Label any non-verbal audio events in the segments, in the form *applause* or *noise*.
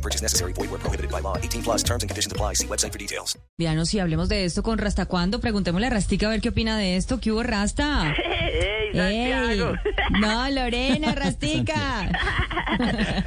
No purchase necessary. Void where prohibited by law. 18 plus terms and conditions apply. See website for details. Dianos, si hablemos de esto con Rasta cuando, preguntémosle a Rastica a ver qué opina de esto. ¿Qué hubo, Rasta? ¡Ey, *laughs* ¡Ey! Santiago! No, Lorena, *laughs* Rastica.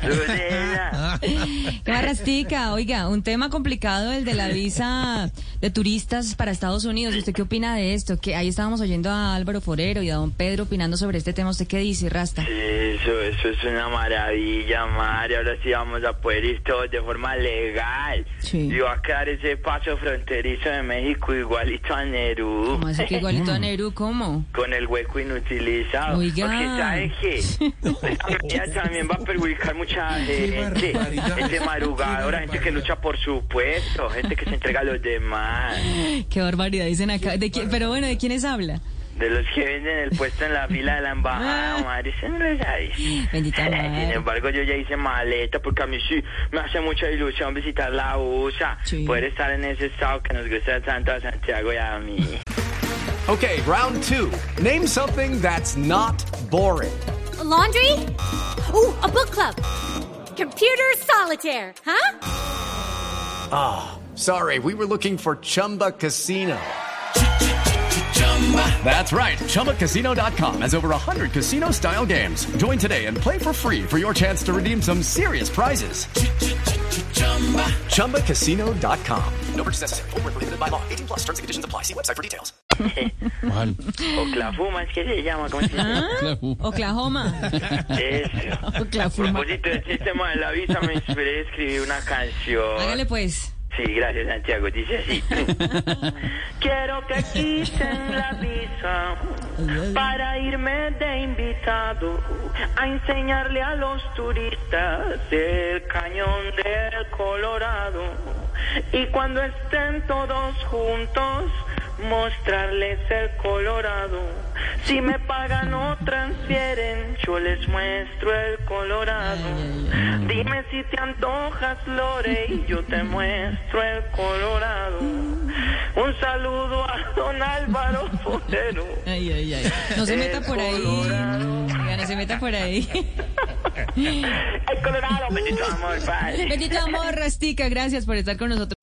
Lorena. *laughs* ¿Qué más, Rastica? Oiga, un tema complicado el de la visa de turistas para Estados Unidos. ¿Usted qué opina de esto? Que ahí estábamos oyendo a Álvaro Forero y a don Pedro opinando sobre este tema. ¿Usted qué dice, Rasta? Eso, eso es una maravilla, María. Ahora sí vamos a poder ir todos de forma legal. Sí. Y va a quedar ese paso fronterizo de México igualito a Nerú. ¿Cómo así que igualito a Neru? ¿Cómo? Con el hueco inutilizado. Oiga. Porque ¿sabe qué? *laughs* Esta también va a perjudicar mucha gente. Gente marugadora, gente que lucha por su puesto, gente que se entrega a los *laughs* demás. Qué barbaridad dicen acá. ¿De quién- pero bueno, ¿de quiénes habla? De los que venden el puesto en la fila de la embajada, madre, eso no. Bendita *laughs* Sin madre. embargo, yo ya hice maleta porque a mí sí me hace mucha ilusión visitar la USA, Sí. poder estar en ese estado que nos gusta tanto a Santiago y a mí. Okay, round two. Name something that's not boring. A laundry? Ooh, a book club. Computer solitaire, huh? Sorry, we were looking for Chumba Casino. That's right. ChumbaCasino.com has over 100 casino style games. Join today and play for free for your chance to redeem some serious prizes. ChumbaCasino.com. No purchase necessary. Void where prohibited by law. 18 plus terms and conditions apply. See website for details. *laughs* Oklahoma, es que se llama, ¿cómo se llama? ¿Ah? Oklahoma. Eso. A Oklahoma. propósito del sistema de la visa, me inspiré a escribir una canción. Hágale pues. Sí, gracias Santiago, dice así. *laughs* Quiero que quiten la visa para irme de invitado a enseñarle a los turistas el cañón del Colorado. Y cuando estén todos juntos, mostrarles el Colorado. Si me pagan o transfieren, yo les muestro el Colorado. Dime si te antojas, Lore, y yo te muestro el Colorado. Un saludo a don Álvaro *laughs* Forero. Ay, ay, ay. No se meta por ahí. Oiga, no se meta por ahí. *laughs* *laughs* Colorado, bendito amor, padre. Bendito amor, Rastica. Gracias por estar con nosotros.